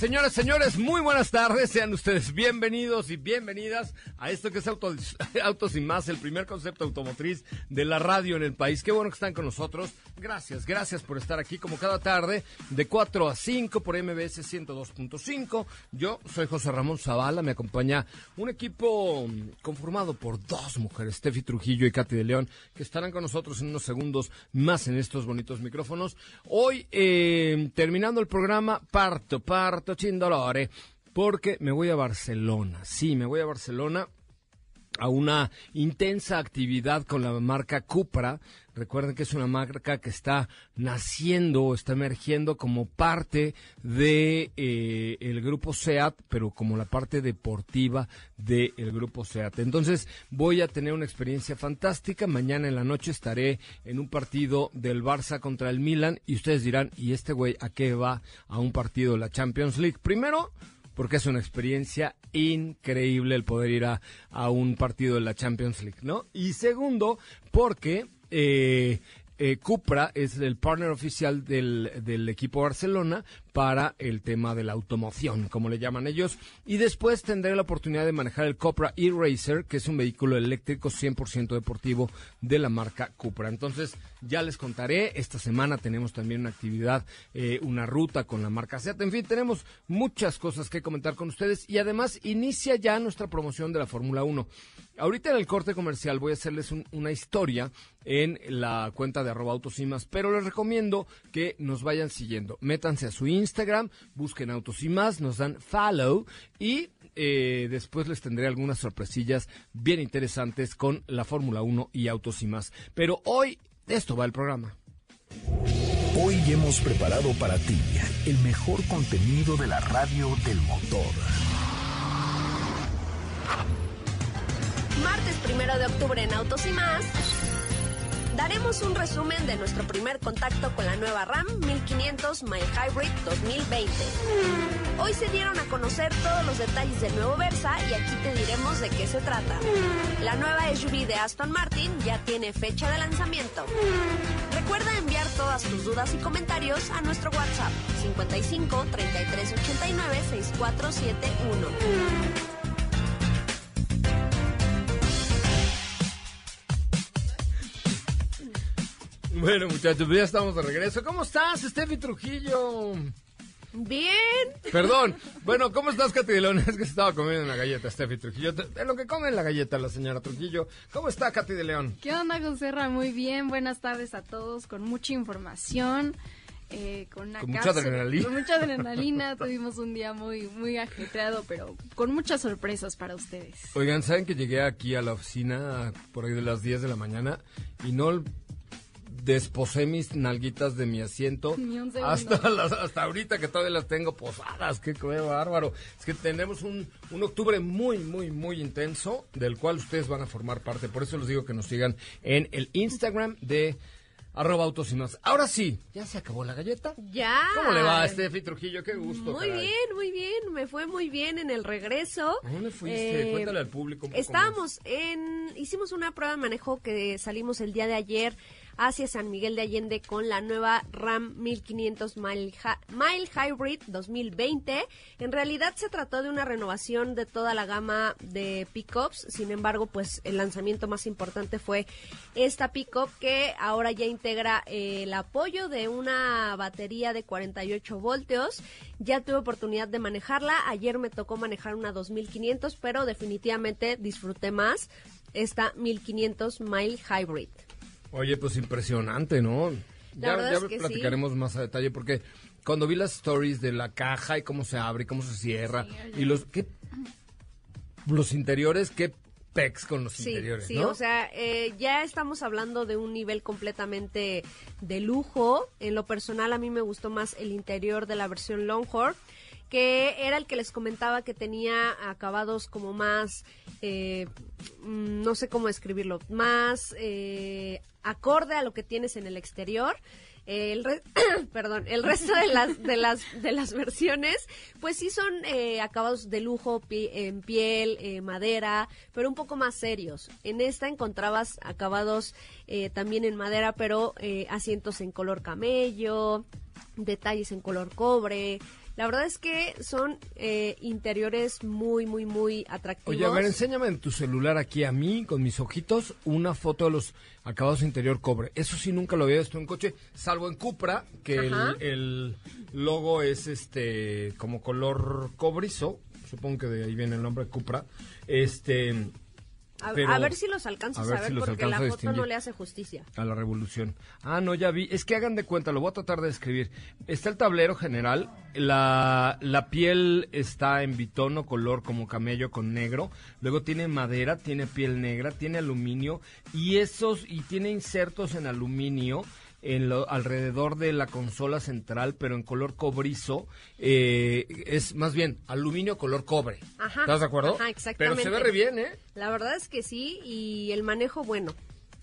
Señores, señores, muy buenas tardes. Sean ustedes bienvenidos y bienvenidas a esto que es Autos, Autos y Más, el primer concepto automotriz de la radio en el país. Qué bueno que están con nosotros. Gracias, gracias por estar aquí como cada tarde de 4 a 5 por MBS 102.5. Yo soy José Ramón Zavala, me acompaña un equipo conformado por dos mujeres, Steffi Trujillo y Katy de León, que estarán con nosotros en unos segundos más en estos bonitos micrófonos. Hoy, eh, terminando el programa, parto, parto Chindolore, porque me voy a Barcelona. Sí, me voy a Barcelona a una intensa actividad con la marca Cupra. Recuerden que es una marca que está naciendo está emergiendo como parte de eh, el grupo SEAT, pero como la parte deportiva del grupo SEAT. Entonces voy a tener una experiencia fantástica. Mañana en la noche estaré en un partido del Barça contra el Milan y ustedes dirán, ¿y este güey a qué va a un partido de la Champions League? Primero, porque es una experiencia increíble el poder ir a, a un partido de la Champions League, ¿no? Y segundo, porque eh, eh, Cupra es el partner oficial del, del, equipo Barcelona para el tema de la automoción, como le llaman ellos. Y después tendré la oportunidad de manejar el Cupra E-Racer, que es un vehículo eléctrico 100% deportivo de la marca Cupra. Entonces, ya les contaré. Esta semana tenemos también una actividad, eh, una ruta con la marca Seat. En fin, tenemos muchas cosas que comentar con ustedes. Y además, inicia ya nuestra promoción de la Fórmula 1. Ahorita en el corte comercial voy a hacerles una historia en la cuenta de arroba autosimas, pero les recomiendo que nos vayan siguiendo. Métanse a su Instagram, busquen Autos y Más, nos dan follow y eh, después les tendré algunas sorpresillas bien interesantes con la Fórmula 1 y Autos y Más. Pero hoy esto va el programa. Hoy hemos preparado para ti el mejor contenido de la radio del motor. martes primero de octubre en Autos y más, daremos un resumen de nuestro primer contacto con la nueva RAM 1500 My Hybrid 2020. Hoy se dieron a conocer todos los detalles del nuevo Versa y aquí te diremos de qué se trata. La nueva SUV de Aston Martin ya tiene fecha de lanzamiento. Recuerda enviar todas tus dudas y comentarios a nuestro WhatsApp 55 33 89 6471. Bueno, muchachos, ya estamos de regreso. ¿Cómo estás, Steffi Trujillo? Bien. Perdón. Bueno, ¿cómo estás, Katy de León? Es que estaba comiendo una galleta, Steffi Trujillo. Es lo que come la galleta la señora Trujillo. ¿Cómo está, Katy de León? ¿Qué onda, José Muy bien. Buenas tardes a todos, con mucha información. Eh, con, con mucha adrenalina. Con mucha adrenalina. Tuvimos un día muy, muy ajetreado, pero con muchas sorpresas para ustedes. Oigan, ¿saben que llegué aquí a la oficina por ahí de las 10 de la mañana y no desposé mis nalguitas de mi asiento hasta hasta ahorita que todavía las tengo posadas, qué bárbaro. Es que tenemos un, un octubre muy, muy, muy intenso del cual ustedes van a formar parte. Por eso les digo que nos sigan en el Instagram de arroba autos y más. Ahora sí, ¿ya se acabó la galleta? Ya. ¿Cómo le va a Steffi Trujillo? Qué gusto. Muy caray. bien, muy bien. Me fue muy bien en el regreso. ¿A dónde fuiste? Eh, Cuéntale al público un poco Estábamos en. Hicimos una prueba de manejo que salimos el día de ayer hacia San Miguel de Allende con la nueva RAM 1500 Mile, Mile Hybrid 2020. En realidad se trató de una renovación de toda la gama de pickups. Sin embargo, pues el lanzamiento más importante fue esta pickup que ahora ya integra eh, el apoyo de una batería de 48 voltios. Ya tuve oportunidad de manejarla. Ayer me tocó manejar una 2500, pero definitivamente disfruté más esta 1500 Mile Hybrid. Oye, pues impresionante, ¿no? La ya ya es que platicaremos más a detalle porque cuando vi las stories de la caja y cómo se abre y cómo se cierra y los qué los interiores, qué pecs con los Sí, interiores, sí, ¿no? o sea, eh, ya estamos hablando de un nivel completamente de lujo. En lo personal, a mí me gustó más el interior de la versión Longhorn que era el que les comentaba que tenía acabados como más, eh, mm, no sé cómo describirlo, más eh, acorde a lo que tienes en el exterior. El re- perdón, el resto de las de las de las versiones, pues sí son eh, acabados de lujo en piel, eh, madera, pero un poco más serios. En esta encontrabas acabados eh, también en madera, pero eh, asientos en color camello, detalles en color cobre. La verdad es que son eh, interiores muy, muy, muy atractivos. Oye, a ver, enséñame en tu celular aquí a mí, con mis ojitos, una foto de los acabados interior cobre. Eso sí nunca lo había visto en coche, salvo en Cupra, que el, el logo es este como color cobrizo. Supongo que de ahí viene el nombre Cupra. Este a, pero- a ver si los alcanzas a a ver si porque la foto no le hace justicia. a la revolución. Ah, no, ya vi. Es que hagan de cuenta, lo voy a tratar de describir. Está el tablero general, la, la piel está en bitono, color como camello con negro. Luego tiene madera, tiene piel negra, tiene aluminio y esos, y tiene insertos en aluminio. En lo, alrededor de la consola central, pero en color cobrizo, eh, es más bien aluminio color cobre. Ajá, ¿Estás de acuerdo? ajá, exactamente. Pero se ve re bien, ¿eh? La verdad es que sí, y el manejo, bueno,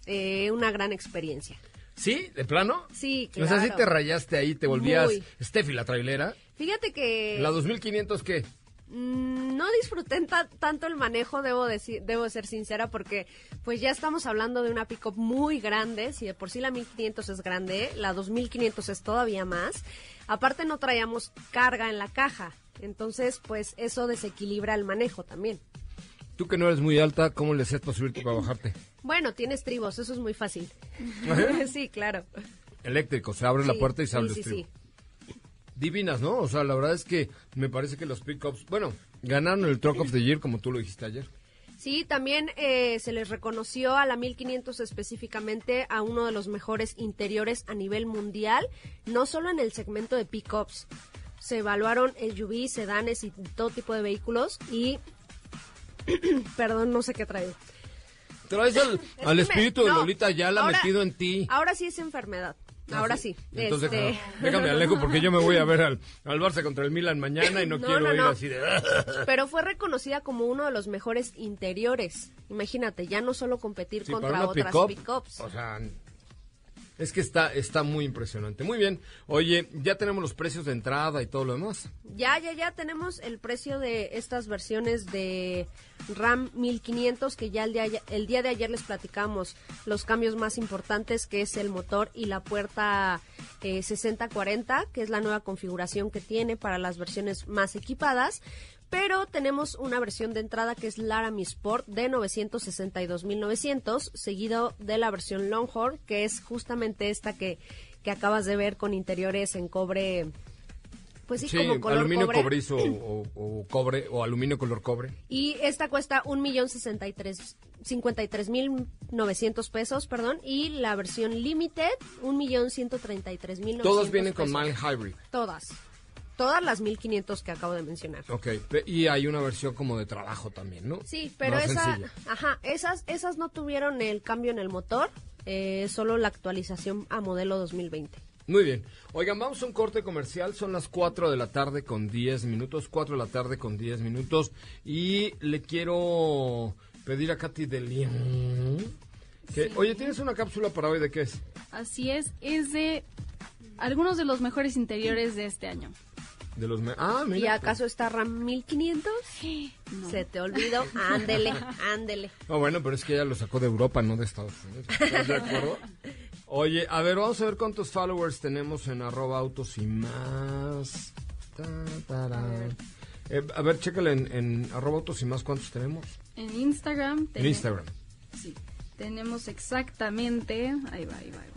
eh, una gran experiencia. ¿Sí? ¿De plano? Sí, O sea, sí claro. te rayaste ahí, te volvías. Steffi la trailera. Fíjate que ¿La 2500 qué? Mm, no disfruté ta- tanto el manejo, debo decir, debo ser sincera, porque pues ya estamos hablando de una pick-up muy grande, si de por sí la 1500 es grande, la 2500 es todavía más. Aparte no traíamos carga en la caja, entonces pues eso desequilibra el manejo también. Tú que no eres muy alta, ¿cómo le haces para subirte y para bajarte? Bueno, tienes tribos, eso es muy fácil. sí, claro. Eléctrico, se abre la puerta y se abre sí, el sí. Divinas, ¿no? O sea, la verdad es que me parece que los pickups, bueno, ganaron el Truck of the Year, como tú lo dijiste ayer. Sí, también eh, se les reconoció a la 1500 específicamente a uno de los mejores interiores a nivel mundial, no solo en el segmento de pickups. Se evaluaron SUV, sedanes y todo tipo de vehículos y... Perdón, no sé qué traigo. Traes al, espíritu de no, Lolita ya la ahora- metido en ti. Ahora sí es enfermedad. Ahora sí. Entonces, Este- déjame, déjame alejo porque yo me voy a ver al, al Barça contra el Milan mañana y no, No, quiero no, ir no. así de... Pero fue reconocida como uno de los mejores interiores. Imagínate, ya no solo competir Sí, contra otras pick-up, pickups. O sea, es que está, está muy impresionante. Muy bien. Oye, ya tenemos los precios de entrada y todo lo demás. Ya, ya, ya tenemos el precio de estas versiones de RAM 1500 que ya el día, el día de ayer les platicamos los cambios más importantes que es el motor y la puerta eh, 6040 que es la nueva configuración que tiene para las versiones más equipadas. Pero tenemos una versión de entrada que es Laramie Sport de 962.900, seguido de la versión Longhorn, que es justamente esta que, que acabas de ver con interiores en cobre, pues sí, Sí, como color aluminio cobre. cobrizo o, o cobre o aluminio color cobre. Y esta cuesta un millón sesenta y tres- cincuenta y mil novecientos pesos, perdón, y la versión Limited un millón ciento treinta y tres mil Todos vienen con. Mile Hybrid. Todas. Todas las 1500 que acabo de mencionar. Ok, y hay una versión como de trabajo también, ¿no? Sí, pero Más esa, sencilla. ajá, esas, esas no tuvieron el cambio en el motor, eh, solo la actualización a modelo 2020. Muy bien. Oigan, vamos a un corte comercial. Son las 4 de la tarde con 10 minutos. 4 de la tarde con 10 minutos. Y le quiero pedir a Katy de León Que- Oye, ¿tienes una cápsula para hoy de qué es? Así es, es de algunos de los mejores interiores de este año. De los me- ah, mira. ¿Y acaso está RAM 1500? No. Se te olvidó. Ándele, ándele. No, bueno, pero es que ella lo sacó de Europa, no de Estados Unidos. ¿Estás de acuerdo? Oye, a ver, vamos a ver cuántos followers tenemos en arroba autos y más. Ta. Eh, a ver, chécale en, en arroba autos y más cuántos tenemos. En Instagram. En Instagram. Sí. Tenemos exactamente. Ahí va, ahí va, ahí va.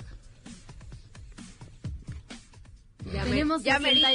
Ya, me- tenemos ya merito.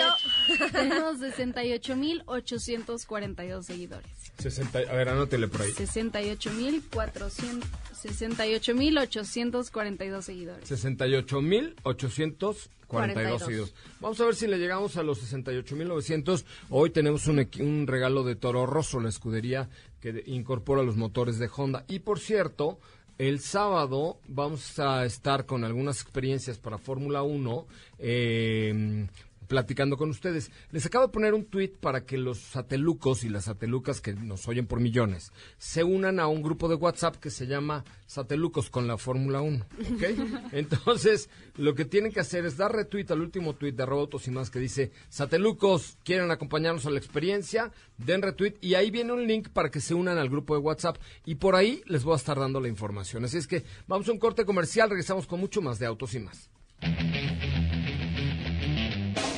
68 tenemos 68.842 seguidores. 60, a ver, anótele por ahí. 68.400 68.842 seguidores. 68.842 42. seguidores. Vamos a ver si le llegamos a los 68.900. Hoy tenemos un, equi- un regalo de Toro Rosso, la escudería que incorpora los motores de Honda. Y por cierto, el sábado vamos a estar con algunas experiencias para Fórmula 1. eh, platicando con ustedes. Les acabo de poner un tweet para que los satelucos y las satelucas que nos oyen por millones se unan a un grupo de WhatsApp que se llama Satelucos con la Fórmula 1. ¿ok? Entonces, lo que tienen que hacer es dar retweet al último tweet de arroba autos y más que dice Satelucos quieren acompañarnos a la experiencia, den retweet y ahí viene un link para que se unan al grupo de WhatsApp y por ahí les voy a estar dando la información. Así es que vamos a un corte comercial, regresamos con mucho más de autos y más.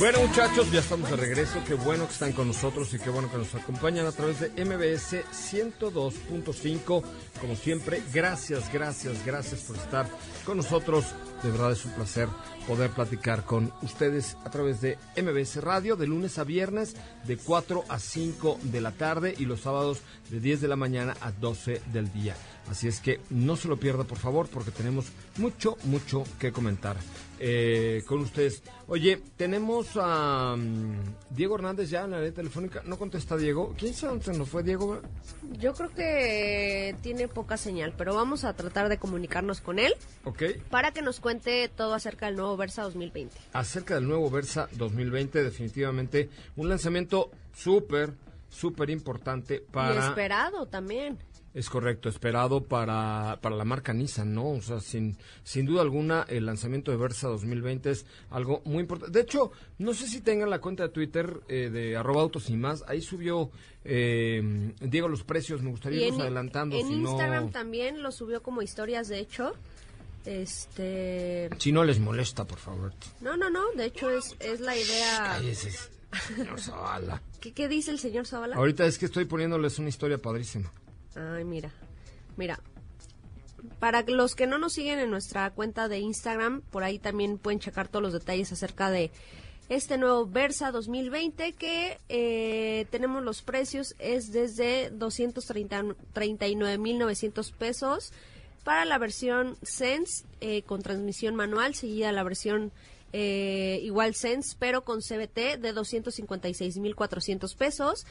Bueno muchachos, ya estamos de regreso. Qué bueno que están con nosotros y qué bueno que nos acompañan a través de MBS 102.5. Como siempre, gracias, gracias, gracias por estar con nosotros. De verdad es un placer poder platicar con ustedes a través de MBS Radio de lunes a viernes de 4 a 5 de la tarde y los sábados de 10 de la mañana a 12 del día. Así es que no se lo pierda por favor porque tenemos mucho, mucho que comentar eh, con ustedes. Oye, tenemos a mm, Diego Hernández ya en la línea telefónica. No contesta Diego. ¿Quién sabe dónde nos fue Diego? Yo creo que tiene poca señal, pero vamos a tratar de comunicarnos con él Ok. para que nos cuente todo acerca del nuevo Versa 2020. Acerca del nuevo Versa 2020, definitivamente un lanzamiento súper, súper importante Y para... esperado también. Es correcto, esperado para, para la marca Nissan, ¿no? O sea, sin, sin duda alguna, el lanzamiento de Versa 2020 es algo muy importante. De hecho, no sé si tengan la cuenta de Twitter eh, de arroba autos y más. Ahí subió eh, Diego los precios. Me gustaría irnos en, adelantando. en si Instagram no, también lo subió como historias, de hecho. Este. si no les molesta, por favor. No, no, no. De hecho, es, es la idea. Cállese, señor Zavala. ¿Qué, qué dice el señor Zavala? Ahorita es que estoy poniéndoles una historia padrísima. Ay, mira. Mira. Para los que no nos siguen en nuestra cuenta de Instagram, por ahí también pueden checar todos los detalles acerca de este nuevo Versa 2020 que eh, tenemos los precios es desde 239.900 pesos para la versión Sense eh, con transmisión manual, seguida la versión eh, igual Sense, pero con CBT de 256.400 pesos.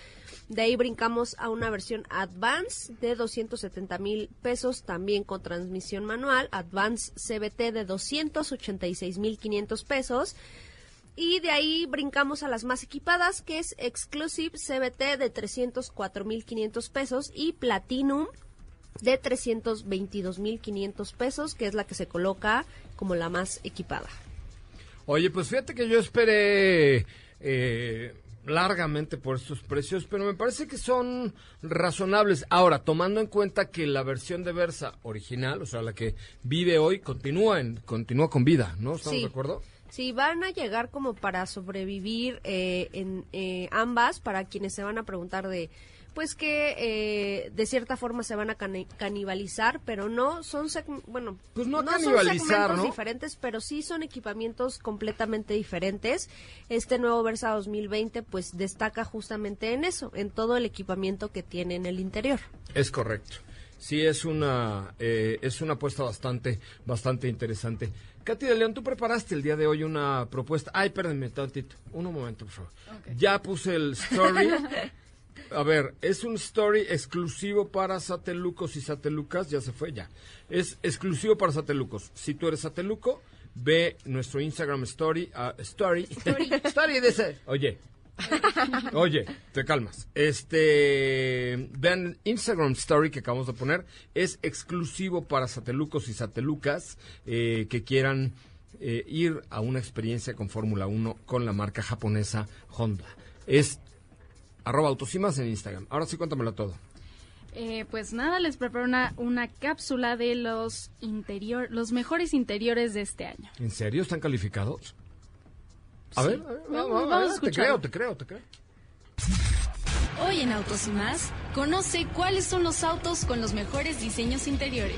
De ahí brincamos a una versión Advance de 270.000 pesos, también con transmisión manual. Advance CBT de 286.500 pesos. Y de ahí brincamos a las más equipadas, que es Exclusive CBT de 304.500 pesos y Platinum de 322.500 pesos, que es la que se coloca como la más equipada. Oye, pues fíjate que yo esperé eh, largamente por estos precios, pero me parece que son razonables. Ahora, tomando en cuenta que la versión de Versa original, o sea, la que vive hoy, continúa, en, continúa con vida, ¿no? ¿Estamos Sí. de acuerdo? Sí, van a llegar como para sobrevivir eh, en eh, ambas, para quienes se van a preguntar de, pues que eh, de cierta forma se van a cani- canibalizar, pero no son, bueno, Pues no son canibalizar, segmentos ¿no? diferentes, pero sí son equipamientos completamente diferentes. Este nuevo Versa 2020 pues destaca justamente en eso, en todo el equipamiento que tiene en el interior. Es correcto. Sí, es una, eh, es una apuesta bastante, bastante interesante. Katy de León, tú preparaste el día de hoy una propuesta. Ay, perdónme tantito. Un momento, por favor. Ya puse el story. A ver, es un story exclusivo para Satelucos y Satelucas. Ya se fue, ya. Es exclusivo para Satelucos. Si tú eres Sateluco, ve nuestro Instagram story. ah, story. Story. de ese. Oye, Oye, te calmas. Este, vean Instagram Story que acabamos de poner. Es exclusivo para satelucos y satelucas eh, que quieran eh, ir a una experiencia con Fórmula 1 con la marca japonesa Honda. Es arroba autosimas en Instagram. Ahora sí, cuéntamelo todo. Eh, pues nada, les preparo una, una cápsula de los interior, los mejores interiores de este año. ¿En serio están calificados? A ver, a ver, Vamos- a vamos a ver, te creo, te creo, te creo. Hoy en Autos y más, conoce cuáles son los autos con los mejores diseños interiores.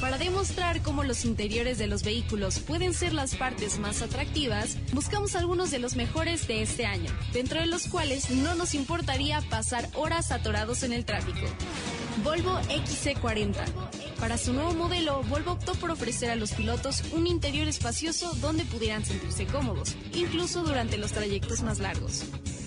Para demostrar cómo los interiores de los vehículos pueden ser las partes más atractivas, buscamos algunos de los mejores de este año, dentro de los cuales no nos importaría pasar horas atorados en el tráfico. Volvo XC40. Para su nuevo modelo, Volvo optó por ofrecer a los pilotos un interior espacioso donde pudieran sentirse cómodos, incluso durante los trayectos más largos.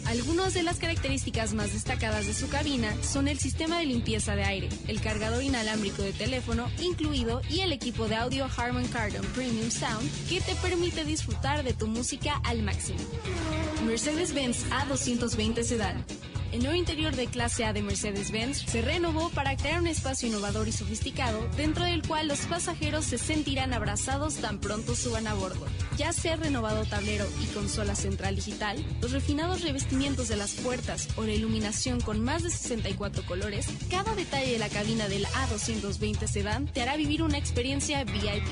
Algunas de las características más destacadas de su cabina son el sistema de limpieza de aire, el cargador inalámbrico de teléfono incluido y el equipo de audio Harman Kardon Premium Sound que te permite disfrutar de tu música al máximo. Mercedes-Benz A220 Sedan. El nuevo interior de clase A de Mercedes-Benz se renovó para crear un espacio innovador y sofisticado dentro del cual los pasajeros se sentirán abrazados tan pronto suban a bordo. Ya sea renovado tablero y consola central digital, los refinados revestimientos de las puertas o la iluminación con más de 64 colores, cada detalle de la cabina del A220 Sedan te hará vivir una experiencia VIP.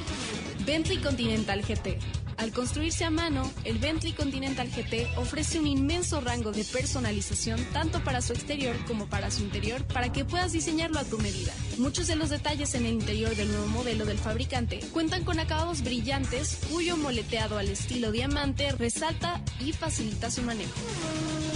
Bentley Continental GT. Al construirse a mano, el Bentley Continental GT ofrece un inmenso rango de personalización tanto para su exterior como para su interior para que puedas diseñarlo a tu medida. Muchos de los detalles en el interior del nuevo modelo del fabricante cuentan con acabados brillantes cuyo moleteado al estilo diamante resalta y facilita su manejo.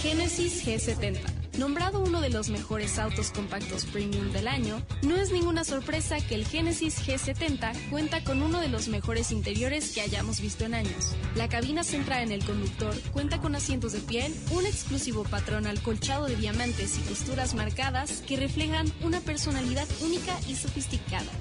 Genesis G70. Nombrado uno de los mejores autos compactos premium del año, no es ninguna sorpresa que el Genesis G70 cuenta con uno de los mejores interiores que hayamos visto en años. La cabina central en el conductor cuenta con asientos de piel, un exclusivo patrón alcolchado de diamantes y costuras marcadas que reflejan una personalidad única y sofisticada.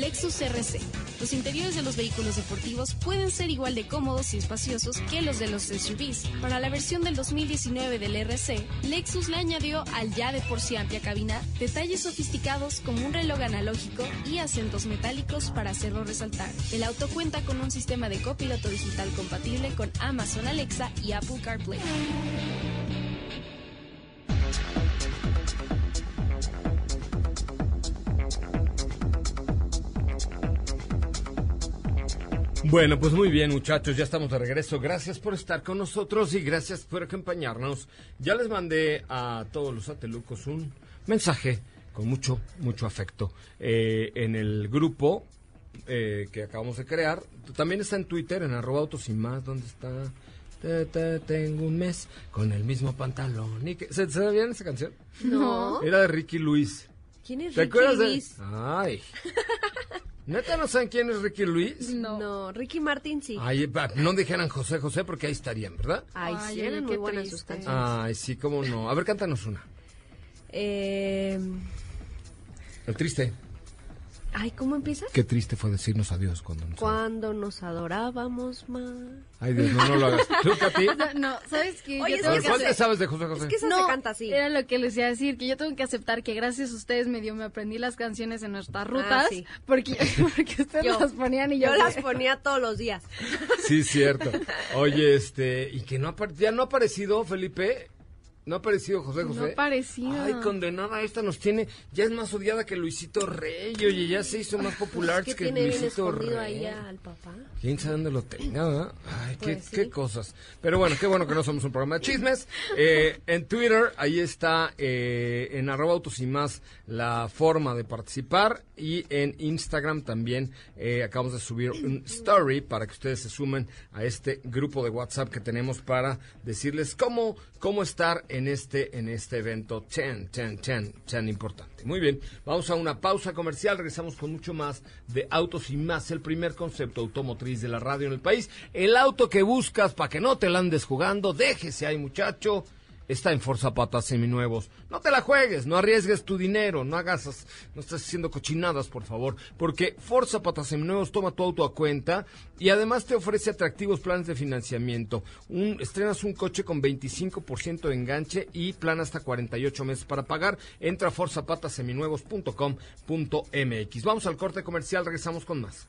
Lexus RC. Los interiores de los vehículos deportivos pueden ser igual de cómodos y espaciosos que los de los SUVs. Para la versión del 2019 del RC, Lexus le añadió al ya de por sí amplia cabina detalles sofisticados como un reloj analógico y acentos metálicos para hacerlo resaltar. El auto cuenta con un sistema de copiloto digital compatible con Amazon Alexa y Apple CarPlay. Bueno, pues muy bien, muchachos, ya estamos de regreso. Gracias por estar con nosotros y gracias por acompañarnos. Ya les mandé a todos los satelucos un mensaje con mucho, mucho afecto. Eh, en el grupo eh, que acabamos de crear, también está en Twitter, en arroba autos y más, ¿dónde está? Te- te- tengo un mes con el mismo pantalón. y que- ¿Se, ¿Se sabían esa canción? No. Era de Ricky Luis. ¿Quién es ¿Te Ricky acuerdas Luis? de...? Ay. ¿Neta no saben quién es Ricky Luis? No. Ricky Martin sí. Ay, no dijeran José José porque ahí estarían, ¿verdad? Ay, Ay, sí, eran muy qué buenas sus canciones. Ay, sí, cómo no. A ver, cántanos una. Eh, El triste. Ay, ¿cómo empieza? Qué triste fue decirnos adiós cuando nos... Cuando nos adorábamos más. Ay, Dios, no, no lo hagas. ¿Tú, Katy? O sea, no, ¿sabes qué? Oye, Yo tengo que ¿cuál te sabes de José José? Es que esa No, se canta así. era lo que les iba a decir, que yo tengo que aceptar que gracias a ustedes medio me aprendí las canciones en nuestras rutas, Ah, sí. porque, porque ustedes Yo- las ponían y yo, Yo las ponía todos los días. Sí, cierto. Oye, este, y que no ya no ha aparecido Felipe, no ha aparecido José José. No ha aparecido. Ay, condenada, esta nos tiene, ya es más odiada que Luisito Rey, oye, ya se hizo más popular Es que tiene Luisito Rey. ahí al papá. ¿Quién sabe dónde lo tenga? verdad? Ay, qué, Pues sí. qué cosas. Pero bueno, qué bueno que no somos un programa de chismes. Eh, en Twitter, ahí está, eh, en arroba autos y más, la forma de participar. Y en Instagram también eh, acabamos de subir un story para que ustedes se sumen a este grupo de WhatsApp que tenemos para decirles cómo, cómo estar en este, en este evento tan, tan, tan, tan importante. Muy bien, vamos a una pausa comercial, regresamos con mucho más de Autos y Más, el primer concepto automotriz de la radio en el país. El auto que buscas para que no te la andes jugando, déjese ahí muchacho. Está en Forza Patas Seminuevos. No te la juegues, no arriesgues tu dinero, no hagas, as- no estés haciendo cochinadas, por favor, porque Forza Patas Seminuevos toma tu auto a cuenta y además te ofrece atractivos planes de financiamiento. Un, estrenas un coche con 25% de enganche y plan hasta 48 meses para pagar. Entra a forzapataseminuevos.com.mx. Vamos al corte comercial, regresamos con más.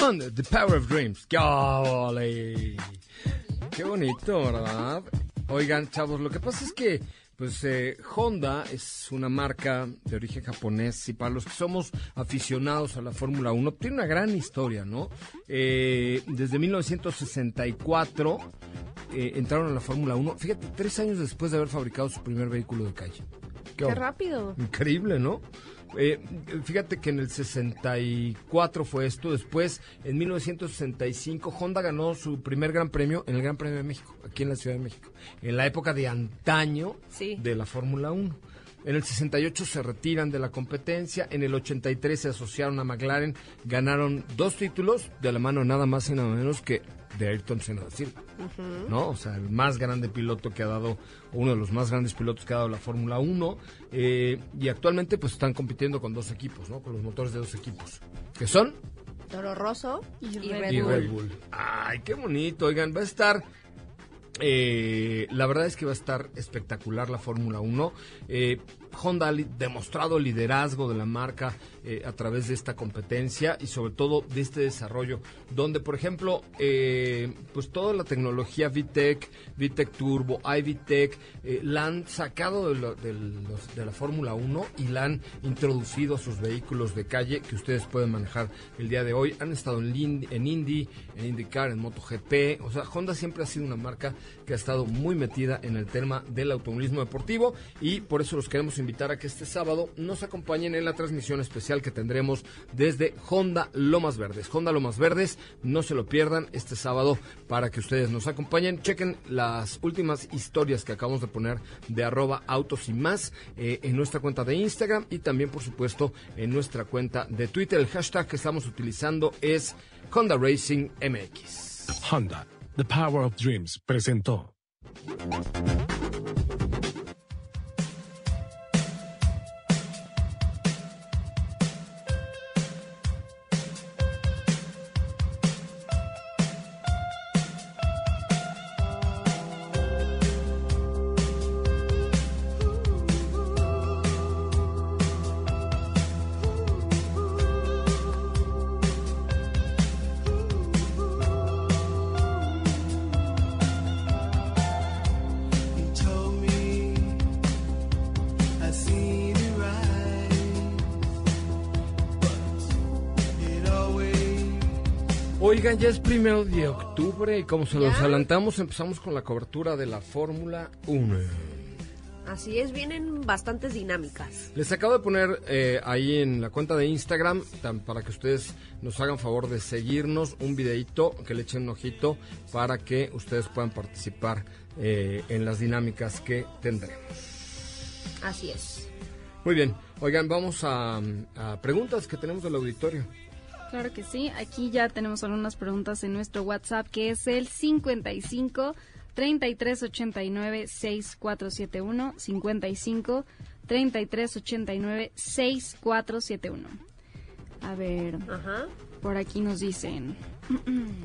The Power of Dreams. ¡Qué ole! Qué bonito, ¿verdad? Oigan, chavos, lo que pasa es que, pues, eh, Honda es una marca de origen japonés y para los que somos aficionados a la Fórmula 1, tiene una gran historia, ¿no? Eh, desde 1964 eh, entraron a la Fórmula 1, fíjate, tres años después de haber fabricado su primer vehículo de calle. Qué rápido. Increíble, ¿no? Eh, fíjate que en el 64 fue esto, después en 1965 Honda ganó su primer gran premio en el Gran Premio de México, aquí en la Ciudad de México, en la época de antaño Sí. de la Fórmula 1. En el 68 se retiran de la competencia, en el 83 se asociaron a McLaren, ganaron dos títulos de la mano nada más y nada menos que de Ayrton Senna da Silva. ¿no? O sea, el más grande piloto que ha dado, uno de los más grandes pilotos que ha dado la Fórmula 1, eh, y actualmente pues están compitiendo con dos equipos, ¿no? Con los motores de dos equipos, que son Toro Rosso y, Y Red Red, y Bull. Red Bull. Ay, qué bonito, oigan, va a estar... eh, la verdad es que va a estar espectacular la Fórmula 1. Eh, Honda ha demostrado el liderazgo de la marca eh, a través de esta competencia y sobre todo de este desarrollo, donde por ejemplo, eh, pues toda la tecnología VTEC, VTEC Turbo, iVTEC, eh, la han sacado de, la Fórmula 1 y la han introducido a sus vehículos de calle que ustedes pueden manejar el día de hoy. Han estado en, en Indy, en IndyCar, en MotoGP. O sea, Honda siempre ha sido una marca que ha estado muy metida en el tema del automovilismo deportivo y por eso los queremos invitar a que este sábado nos acompañen en la transmisión especial que tendremos desde Honda Lomas Verdes. Honda Lomas Verdes, no se lo pierdan este sábado para que ustedes nos acompañen. Chequen las últimas historias que acabamos de poner de arroba autos y más eh, en nuestra cuenta de Instagram y también por supuesto en nuestra cuenta de Twitter. El hashtag que estamos utilizando es Honda Racing MX. Honda, The Power of Dreams, presentó. Oigan, ya es primero de octubre y como se los ¿Ya? adelantamos, empezamos con la cobertura de la Fórmula 1. Así es, vienen bastantes dinámicas. Les acabo de poner eh, ahí en la cuenta de Instagram, tan- para que ustedes nos hagan favor de seguirnos, un videito, que le echen un ojito, para que ustedes puedan participar eh, en las dinámicas que tendremos. Así es. Muy bien, oigan, vamos a, a preguntas que tenemos del auditorio. Claro que sí. Aquí ya tenemos algunas preguntas en nuestro WhatsApp, que es el 55 33 89 6471. 55 33 89 6471. A ver, Ajá. por aquí nos dicen.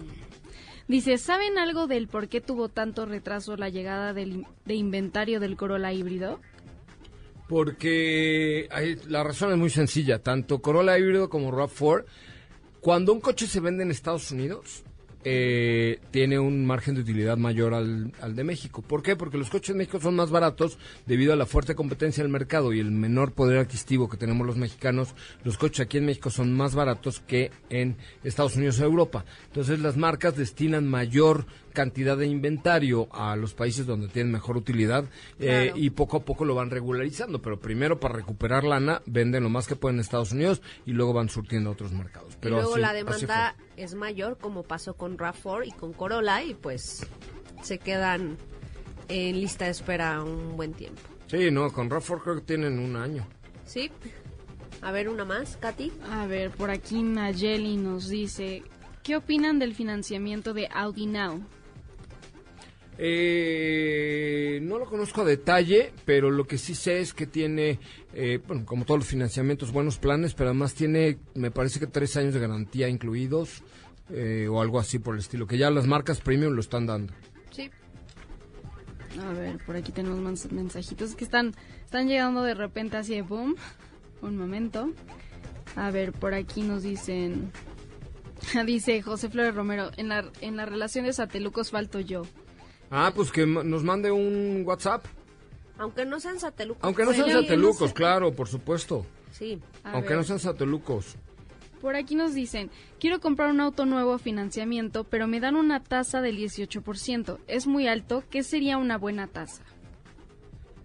Dice, ¿saben algo del por qué tuvo tanto retraso la llegada del, de inventario del Corolla híbrido? Porque hay- la razón es muy sencilla. Tanto Corolla híbrido como RAV4, cuando un coche se vende en Estados Unidos, eh, tiene un margen de utilidad mayor al, al de México. ¿Por qué? Porque los coches en México son más baratos debido a la fuerte competencia del mercado y el menor poder adquisitivo que tenemos los mexicanos. Los coches aquí en México son más baratos que en Estados Unidos o Europa. Entonces las marcas destinan mayor cantidad de inventario a los países donde tienen mejor utilidad eh, y poco a poco lo van regularizando, pero primero para recuperar lana venden lo más que pueden en Estados Unidos y luego van surtiendo a otros mercados. Pero y luego así- la demanda es mayor, como pasó con RAV4 y con Corolla, y pues se quedan en lista de espera un buen tiempo. Sí, no, con RAV4 creo que tienen un año. ¿Sí? A ver, una más, Katy. A ver, por aquí Nayeli nos dice, ¿qué opinan del financiamiento de Audi Now? Eh, no lo conozco a detalle, pero lo que sí sé es que tiene, eh, bueno, como todos los financiamientos, buenos planes, pero además tiene, me parece que tres años de garantía incluidos eh, o algo así por el estilo, que ya las marcas premium lo están dando. Sí. A ver, por aquí tenemos mens- mensajitos que están, están llegando de repente así de boom. Un momento. A ver, por aquí nos dicen... Dice José Flores Romero, en la, en la relación de Satelucos falto yo. Ah, pues que nos mande un WhatsApp. Aunque no sean satelucos. Aunque no sean Sí, satelucos, no sé. claro, por supuesto. Sí. A Aunque ver, no sean satelucos. Por aquí nos dicen, quiero comprar un auto nuevo a financiamiento, pero me dan una tasa del 18%. Es muy alto, ¿qué sería una buena tasa?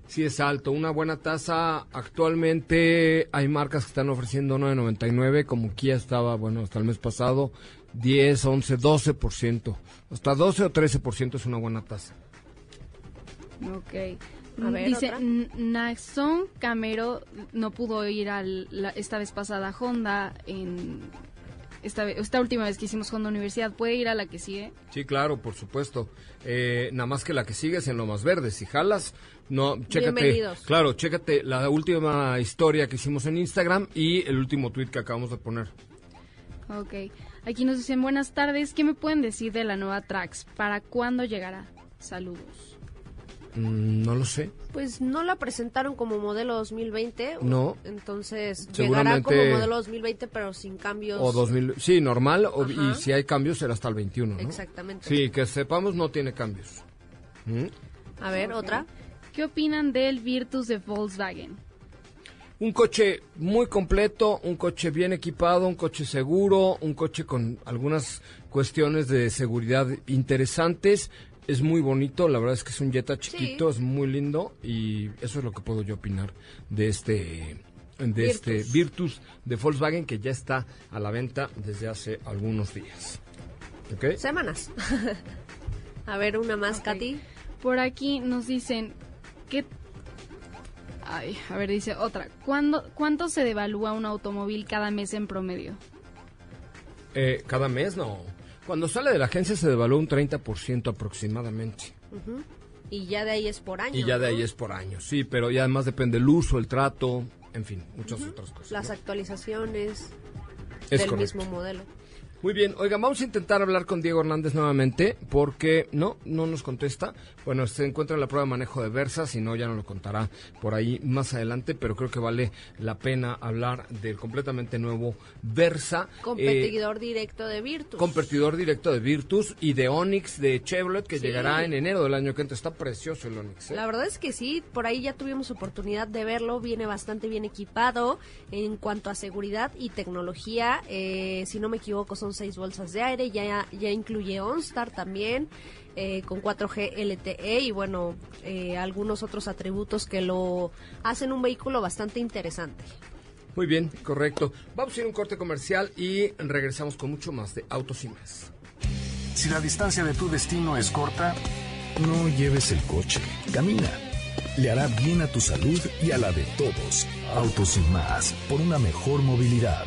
Sí es alto, una buena tasa. Actualmente hay marcas que están ofreciendo 9.99, como Kia estaba, bueno, hasta el mes pasado, 10, 11, 12%. Hasta 12 o 13% es una buena tasa. Ok. A ver, Dice, otra. "N- Naxon Camero no pudo ir al, la- esta vez pasada a Honda en esta, esta última vez que hicimos Honda Universidad. ¿Puede ir a la que sigue? Sí, claro, por supuesto. Eh, nada más que la que sigue es en lo más verde. Si jalas, no, chécate. Bienvenidos. Claro, chécate la última historia que hicimos en Instagram y el último tweet que acabamos de poner. Ok. Aquí nos dicen, buenas tardes, ¿qué me pueden decir de la nueva Trax? ¿Para cuándo llegará? Saludos. Mm, no lo sé. Pues no la presentaron como modelo 2020. No. Entonces llegará como modelo 2020, pero sin cambios. O 2000, sí, normal, o- y si hay cambios será hasta el 21, ¿no? Exactamente. Sí, que sepamos no tiene cambios. ¿Mm? A ver, otra. ¿Qué opinan del Virtus de Volkswagen? Un coche muy completo, un coche bien equipado, un coche seguro, un coche con algunas cuestiones de seguridad interesantes. Es muy bonito, la verdad es que es un Jetta chiquito, es muy lindo y eso es lo que puedo yo opinar de este de este Virtus. Virtus de Volkswagen que ya está a la venta desde hace algunos días. ¿Ok? Semanas. a ver, una más, Katy. Por aquí nos dicen que... Ay, a ver, dice otra. ¿Cuándo, ¿Cuánto se devalúa un automóvil cada mes en promedio? Eh, cada mes no. Cuando sale de la agencia se devalúa un 30% aproximadamente. Y ya de ahí es por año. Y ya de ¿no? ahí es por año, sí, pero ya además depende el uso, el trato, en fin, muchas otras cosas. Las ¿no? actualizaciones Es del correcto. mismo modelo. Muy bien, oigan, vamos a intentar hablar con Diego Hernández nuevamente porque no, no nos contesta. Bueno, se encuentra en la prueba de manejo de Versa, si no ya nos lo contará por ahí más adelante, pero creo que vale la pena hablar del completamente nuevo Versa. Eh, Competidor directo de Virtus. competidor directo de Virtus y de Onix de Chevrolet que Sí. llegará en enero del año que entra. Está precioso el Onix. ¿eh? La verdad es que sí, por ahí ya tuvimos oportunidad de verlo, viene bastante bien equipado en cuanto a seguridad y tecnología, eh, si no me equivoco son con seis bolsas de aire, ya, ya incluye OnStar también, eh, con 4G LTE y bueno, eh, algunos otros atributos que lo hacen un vehículo bastante interesante. Muy bien, correcto. Vamos a ir a un corte comercial y regresamos con mucho más de Autos y más. Si la distancia de tu destino es corta, no lleves el coche, camina. Le hará bien a tu salud y a la de todos. Autos y más, por una mejor movilidad.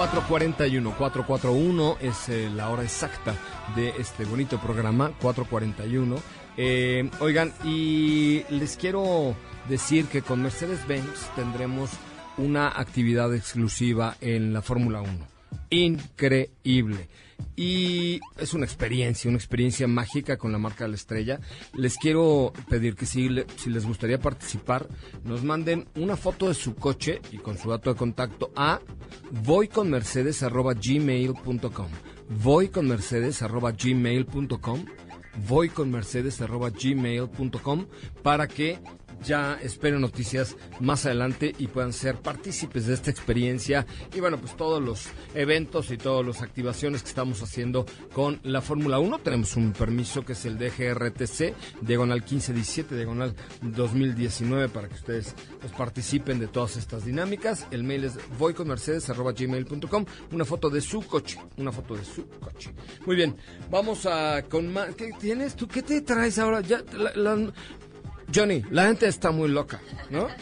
441, 441 es eh, la hora exacta de este bonito programa, 441. Eh, oigan, y les quiero decir que con Mercedes-Benz tendremos una actividad exclusiva en la Fórmula 1. Increíble. Y es una experiencia, una experiencia mágica con la marca de la estrella. Les quiero pedir que si, si les gustaría participar, nos manden una foto de su coche y con su dato de contacto a voyconmercedes.gmail.com voyconmercedes.gmail.com voyconmercedes.gmail.com para que ya esperen noticias más adelante y puedan ser partícipes de esta experiencia. Y bueno pues todos los eventos y todas las activaciones que estamos haciendo con la Fórmula 1 tenemos un permiso que es el DGRTC diagonal 1517 diagonal 2019 para que ustedes pues, participen de todas estas dinámicas. El mail es voyconmercedes.gmail.com una foto de su coche una foto de su coche. Muy bien vamos a con más. ¿qué tienes tú qué te traes ahora ya Johnny, la gente está muy loca, ¿no?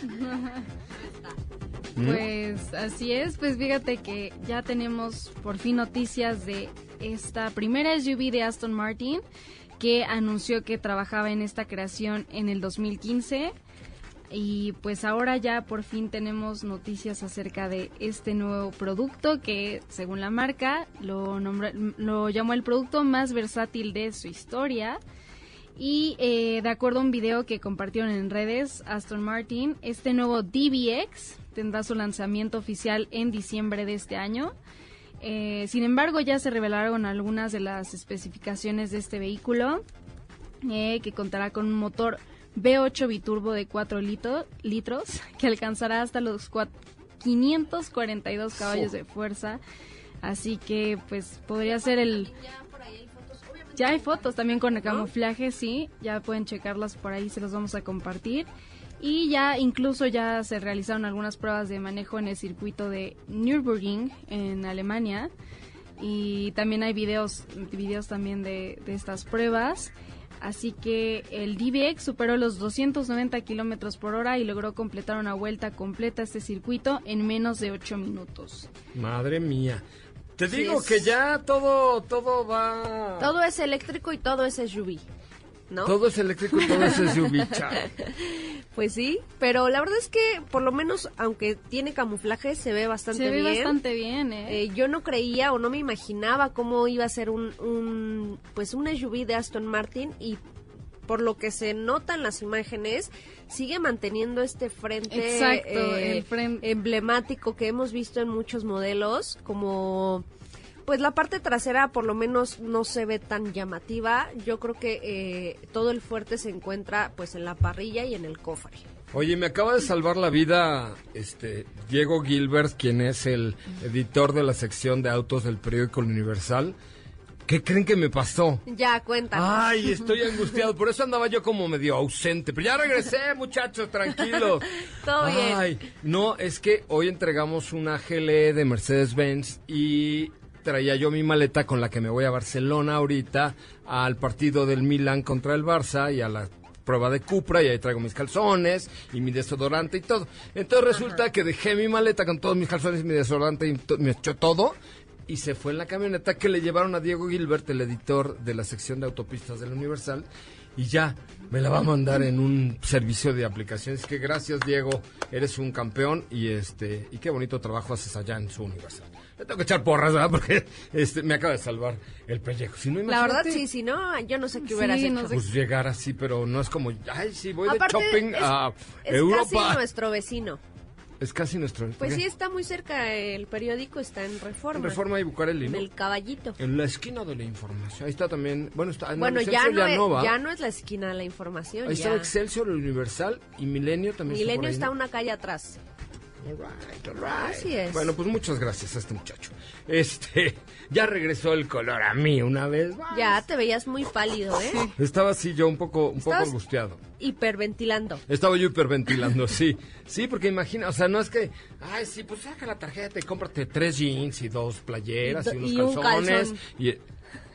Pues así es, pues fíjate que ya tenemos por fin noticias de esta primera SUV de Aston Martin que anunció que trabajaba en esta creación en el 2015 y pues ahora ya por fin tenemos noticias acerca de este nuevo producto que según la marca lo, nombra- lo llamó el producto más versátil de su historia. Y eh, de acuerdo a un video que compartieron en redes, Aston Martin, este nuevo DBX tendrá su lanzamiento oficial en diciembre de este año. Eh, sin embargo, ya se revelaron algunas de las especificaciones de este vehículo, eh, que contará con un motor V8 biturbo de 4 litro- litros, que alcanzará hasta los cua- 542 caballos de fuerza. Así que, pues, podría ser el... Ya hay fotos también con el camuflaje, sí, ya pueden checarlas por ahí, se los vamos a compartir. Y ya incluso ya se realizaron algunas pruebas de manejo en el circuito de Nürburgring en Alemania. Y también hay videos, videos también de, de estas pruebas. Así que el DBX superó los 290 kilómetros por hora y logró completar una vuelta completa a este circuito en menos de 8 minutos. Madre mía. Te Sí, digo es- que ya todo todo va Todo es eléctrico y todo es SUV, ¿no? todo es eléctrico y todo es SUV. chao. Pues sí, pero la verdad es que por lo menos, aunque tiene camuflaje, se ve bastante Se ve bien. bastante bien, ¿eh? Eh, yo no creía o no me imaginaba cómo iba a ser un, un pues un SUV de Aston Martin y por lo que se nota en las imágenes sigue manteniendo este frente Exacto, eh, el fren- emblemático que hemos visto en muchos modelos como pues la parte trasera por lo menos no se ve tan llamativa yo creo que eh, todo el fuerte se encuentra pues en la parrilla y en el cofre Oye, me acaba de salvar la vida este Diego Gilbert, quien es el editor de la sección de autos del periódico Universal. ¿Qué creen que me pasó? Ya, cuéntame. Ay, estoy angustiado, por eso andaba yo como medio ausente. Pero ya regresé, muchachos, tranquilos. Todo bien. Ay, no, es que hoy entregamos una GLE de Mercedes-Benz y traía yo mi maleta con la que me voy a Barcelona ahorita al partido del Milan contra el Barça y a la prueba de Cupra y ahí traigo mis calzones y mi desodorante y todo. Entonces resulta que dejé mi maleta con todos mis calzones, mi desodorante y to- me echó todo y se fue en la camioneta que le llevaron a Diego Gilbert, el editor de la sección de autopistas del Universal, y ya me la va a mandar en un servicio de aplicaciones. Que gracias, Diego, eres un campeón y este y qué bonito trabajo haces allá en su Universal. Le tengo que echar porras, ¿verdad? Porque este me acaba de salvar el pellejo. Si no, La verdad, sí, si no, yo no sé qué Sí, hecho. no sé. Pues llegar así, pero no es como, ay, sí, voy Aparte, de shopping es- a es Europa. casi nuestro vecino. Es casi nuestro. Pues ¿qué? sí, está muy cerca. El periódico está en Reforma. En Reforma y Bucareli, ¿no? Del caballito. En la esquina de la información. Ahí está también. Bueno, está en Bueno, el ya no, es, ya no es la esquina de la información. Ahí ya. está el Excelsior, el Universal y Milenio también. Milenio ahí, está ¿no? una calle atrás. All right, all right. Así es. Bueno, pues muchas gracias a este muchacho. Este, ya regresó el color a mí una vez. más. Ya te veías muy pálido, ¿eh? Estaba así yo un poco, un poco angustiado. Hiperventilando. Estaba yo hiperventilando, sí. Sí, porque imagina, o sea, no es que, ay, sí, pues saca la tarjeta y cómprate tres jeans y dos playeras y, Y unos y un calzones. Y,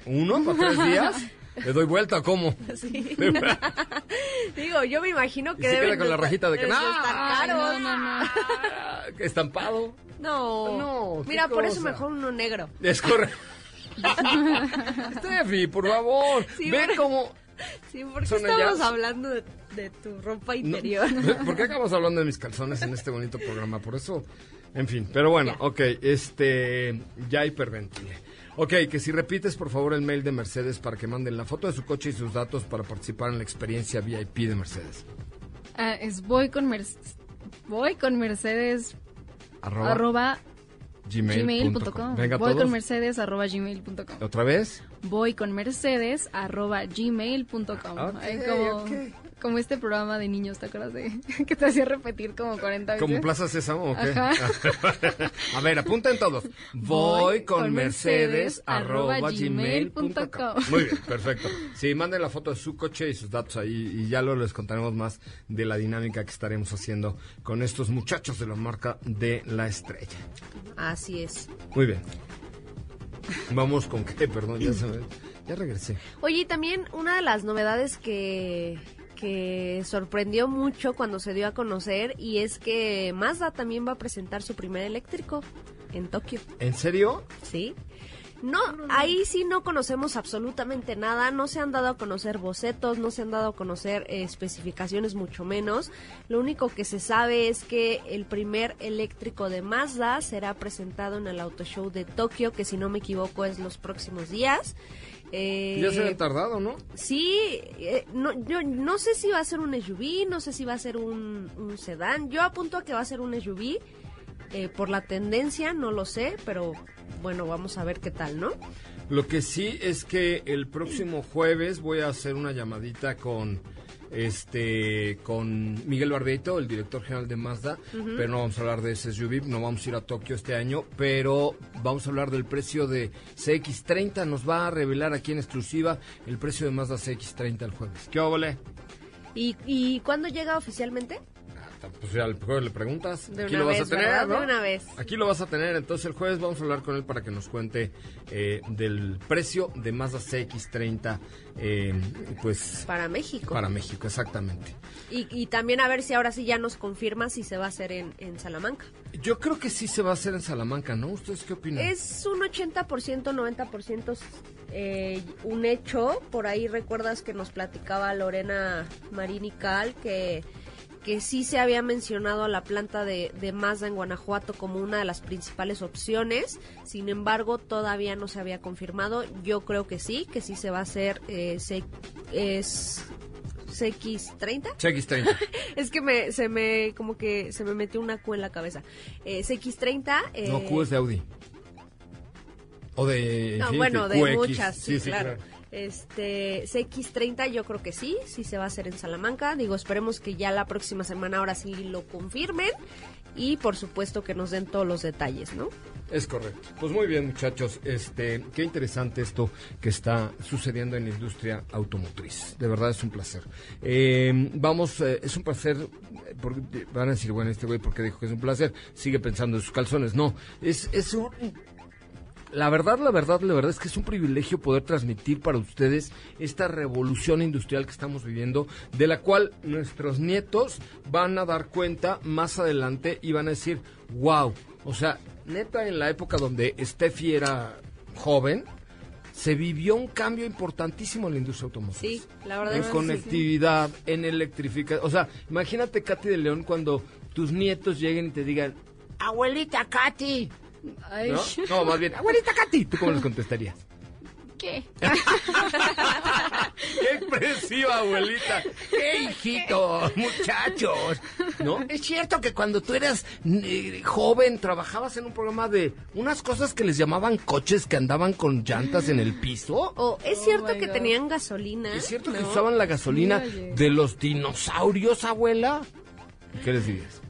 ¿Uno para tres días? ¿Le doy vuelta cómo? Sí. Digo, yo me imagino Y que se deben queda con la rajita de que, ¡no! estar caros. no, no, no. Estampado. No. No, Mira, por eso mejor uno negro. Es correcto. Steffi, por favor. Sí, Ven pero- cómo... Sí, porque Son estamos ellas. hablando de, de tu ropa No, interior. ¿Por qué acabamos hablando de mis calzones en este bonito programa? Por eso, en fin. Pero bueno, Ya. ok, este, ya hiperventilé. Ok, que si repites por favor el mail de Mercedes para que manden la foto de su coche y sus datos para participar en la experiencia VIP de Mercedes. Ah, es voy con Mercedes. Voy con Mercedes Arroba, arroba gmail.com. gmail.com. Venga, Voy todos. con Mercedes arroba gmail.com. ¿Otra vez? Voy con Mercedes arroba gmail.com. Ok, Ay, como, ok. Como este programa de niños, ¿te acuerdas de que te hacía repetir como 40 veces? ¿Como Plaza Sésamo o qué? Ajá. A ver, apunten todos. Voy con Mercedes arroba gmail gmail.com. punto com. Muy bien, perfecto. Sí, manden la foto de su coche y sus datos ahí y ya lo les contaremos más de la dinámica que estaremos haciendo con estos muchachos de la marca de la estrella. Así es. Muy bien. Vamos con qué, perdón, ya se me... Ya regresé. Oye, y también una de las novedades que, que sorprendió mucho cuando se dio a conocer y es que Mazda también va a presentar su primer eléctrico en Tokio. ¿En serio? ¿Sí? No, ahí sí no conocemos absolutamente nada, no se han dado a conocer bocetos, no se han dado a conocer eh, especificaciones mucho menos. Lo único que se sabe es que el primer eléctrico de Mazda será presentado en el Auto Show de Tokio, que si no me equivoco es los próximos días. Eh, Ya se habían tardado, ¿no? Sí, eh, no, yo no sé si va a ser un SUV, no sé si va a ser un, un sedán. Yo apunto a que va a ser un SUV. eh, por la tendencia, no lo sé, pero bueno, vamos a ver qué tal, ¿no? Lo que sí es que el próximo jueves voy a hacer una llamadita con este con Miguel Barbeito, el director general de Mazda, pero no vamos a hablar de ese SUV, no vamos a ir a Tokio este año, pero vamos a hablar del precio de CX30, nos va a revelar aquí en exclusiva el precio de Mazda CX30 el jueves. ¿Qué óvole? ¿Y, ¿Y cuándo llega oficialmente? Pues ya al jueves le preguntas. De Aquí una lo vas vez, a tener. De una vez. Aquí lo vas a tener. Entonces el jueves vamos a hablar con él para que nos cuente eh, del precio de Mazda CX30, eh, pues Para México. para México, exactamente. Y, y también a ver si ahora sí ya nos confirma si se va a hacer en, en Salamanca. Yo creo que sí se va a hacer en Salamanca, ¿no? ¿Ustedes qué opinan? Es un 80%, 90% eh, un hecho. Por ahí recuerdas que nos platicaba Lorena Marini Cal que, que sí se había mencionado a la planta de, de Mazda en Guanajuato como una de las principales opciones. Sin embargo, todavía no se había confirmado. Yo creo que sí, que sí se va a hacer eh, es CX30. CX30. Es que me, se me, como que se me metió una Q en la cabeza. Eh, CX30. eh, no, Q es de Audi. O de... no, bueno, de QX. muchas, sí, sí, claro. Este, CX30 yo creo que sí, sí se va a hacer en Salamanca. Digo, esperemos que ya la próxima semana ahora sí lo confirmen y por supuesto que nos den todos los detalles, ¿no? Es correcto. Pues muy bien, muchachos. Este, qué interesante esto que está sucediendo en la industria automotriz. De verdad es un placer. Eh, vamos, eh, es un placer. eh, porque van a decir, bueno, este güey, ¿por qué dijo que es un placer? Sigue pensando en sus calzones. No, es, es un. La verdad, la verdad, la verdad es que es un privilegio poder transmitir para ustedes esta revolución industrial que estamos viviendo, de la cual nuestros nietos van a dar cuenta más adelante y van a decir, wow, o sea, neta en la época donde Steffi era joven, se vivió un cambio importantísimo en la industria automotriz. Sí, la verdad En que sí. conectividad, en electrificación. O sea, imagínate, Katy de León, cuando tus nietos lleguen y te digan, abuelita Katy. Ay, ¿No? No, más bien, abuelita Katy. ¿Tú cómo les contestarías? ¿Qué? ¡Qué expresiva, abuelita! ¡Qué hijito! ¡Muchachos! ¿No? Es cierto que cuando tú eras eh, joven trabajabas en un programa de unas cosas que les llamaban coches que andaban con llantas en el piso. O es Oh cierto my que God. tenían gasolina. ¿Es cierto que usaban la gasolina de los dinosaurios, abuela? ¿Qué les dices?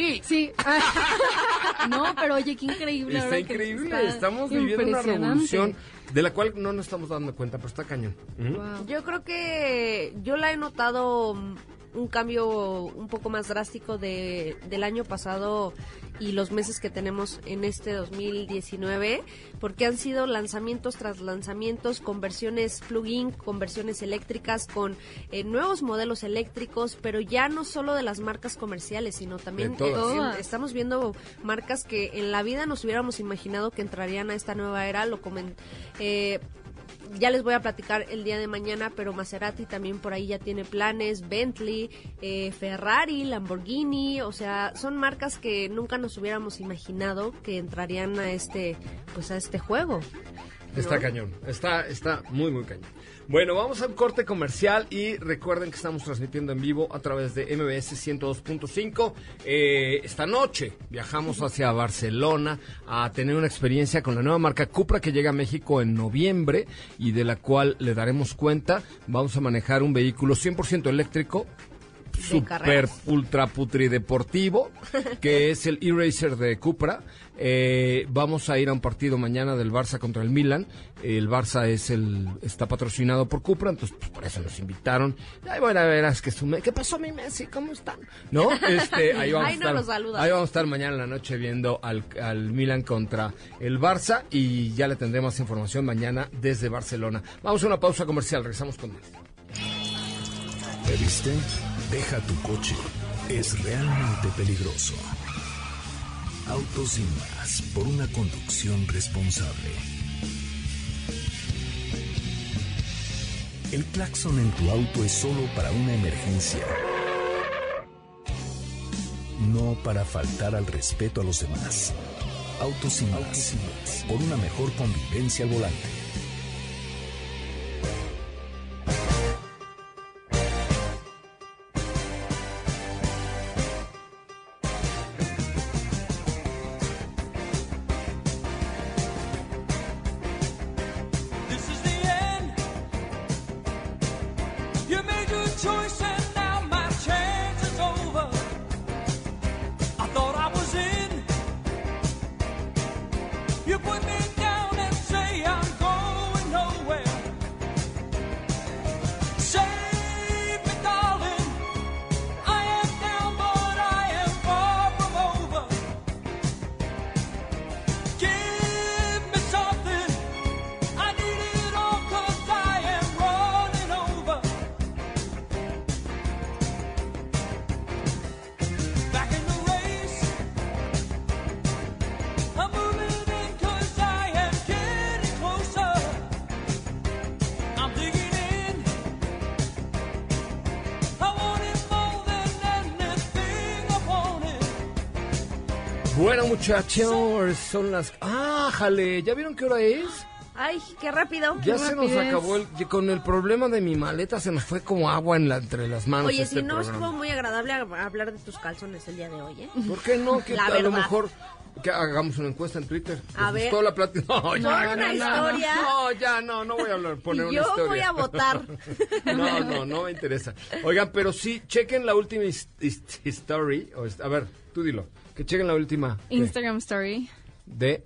Sí. Sí. no, pero oye, qué increíble. Está increíble, está estamos viviendo una revolución de la cual no nos estamos dando cuenta, pero está cañón. Wow. Yo creo que yo la he notado un cambio un poco más drástico de, del año pasado y los meses que tenemos en este 2019, porque han sido lanzamientos tras lanzamientos con versiones plug-in, con versiones eléctricas, con eh, nuevos modelos eléctricos, pero ya no solo de las marcas comerciales, sino también De todas. eh, estamos viendo marcas que en la vida nos hubiéramos imaginado que entrarían a esta nueva era, lo comen, eh, ya les voy a platicar el día de mañana, pero Maserati también por ahí ya tiene planes, Bentley, eh, Ferrari, Lamborghini, o sea, son marcas que nunca nos hubiéramos imaginado que entrarían a este, pues a este juego. Está cañón, está, está muy, muy cañón. Bueno, vamos a un corte comercial y recuerden que estamos transmitiendo en vivo a través de MBS 102.5. Eh, esta noche viajamos hacia Barcelona a tener una experiencia con la nueva marca Cupra que llega a México en noviembre y de la cual le daremos cuenta. Vamos a manejar un vehículo 100% eléctrico, super ultra putrideportivo, que es el e-racer de Cupra. Eh, vamos a ir a un partido mañana del Barça contra el Milan. El Barça es el está patrocinado por Cupra, entonces pues, por eso nos invitaron. Ay, bueno, verás que su me- ¿Qué pasó mi Messi? ¿Cómo están? ¿No? Este, ahí vamos Ay, a no estar. ahí vamos a estar mañana en la noche viendo al, al Milan contra el Barça y ya le tendremos más información mañana desde Barcelona. Vamos a una pausa comercial, regresamos con más. ¿Te viste? Deja tu coche. Es realmente peligroso. Autos sin más por una conducción responsable. El claxon en tu auto es solo para una emergencia. No para faltar al respeto a los demás. Autos sin más. Por una mejor convivencia al volante. Bueno, muchachos, son las... ¡Ah, jale! ¿Ya vieron qué hora es? Ay, qué rápido. Ya Qué se nos acabó el... Con el problema de mi maleta se nos fue como agua en la, entre las manos. Oye, este si no programa. estuvo muy agradable hablar de tus calzones el día de hoy, ¿eh? ¿Por qué no? Que La a lo mejor Que hagamos una encuesta en Twitter. A ¿Les ver. la plática? No, ya, no, no, historia. No, ya, no, no voy a hablar, poner una yo historia. voy a votar. No, no, no me interesa. Oigan, pero sí, chequen la última story. a ver, tú dilo. Que chequen la última. Instagram Story De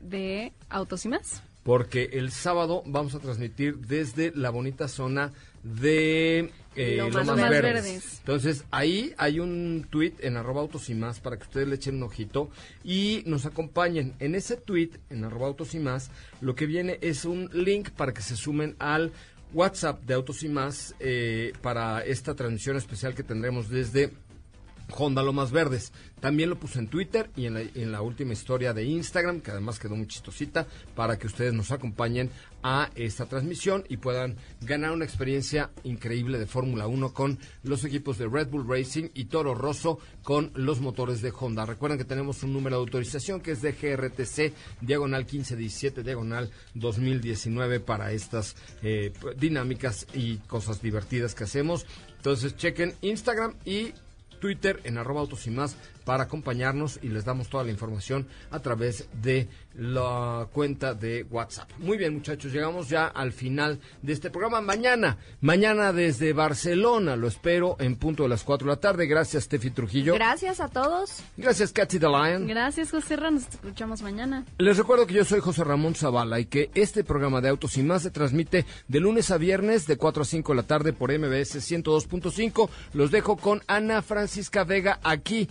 de Autos y más. porque el sábado vamos a transmitir desde la bonita zona de eh, Lomas Lomas, Verdes. Verdes. Verdes. Entonces, ahí hay un tweet en arroba autos y más para que ustedes le echen un ojito y nos acompañen. En ese tweet, en arroba autos y más, lo que viene es un link para que se sumen al WhatsApp de Autos y más eh, para esta transmisión especial que tendremos desde Honda Lomas Verdes. También lo puse en Twitter y en la, en la última historia de Instagram, que además quedó muy chistosita, para que ustedes nos acompañen a esta transmisión y puedan ganar una experiencia increíble de Fórmula 1 con los equipos de Red Bull Racing y Toro Rosso con los motores de Honda. Recuerden que tenemos un número de autorización que es de GRTC, diagonal 1517, diagonal 2019 para estas eh, dinámicas y cosas divertidas que hacemos. Entonces chequen Instagram y Twitter en arroba autos y más para acompañarnos y les damos toda la información a través de la cuenta de WhatsApp. Muy bien muchachos, llegamos ya al final de este programa. Mañana, mañana desde Barcelona, lo espero en punto de las 4 de la tarde. Gracias Steffi Trujillo. Gracias a todos. Gracias Katy Lion. Gracias, José Ra. Nos escuchamos mañana. Les recuerdo que yo soy José Ramón Zavala y que este programa de Autos y Más se transmite de lunes a viernes de 4 a 5 de la tarde por MBS 102.5. Los dejo con Ana Francisca Vega aquí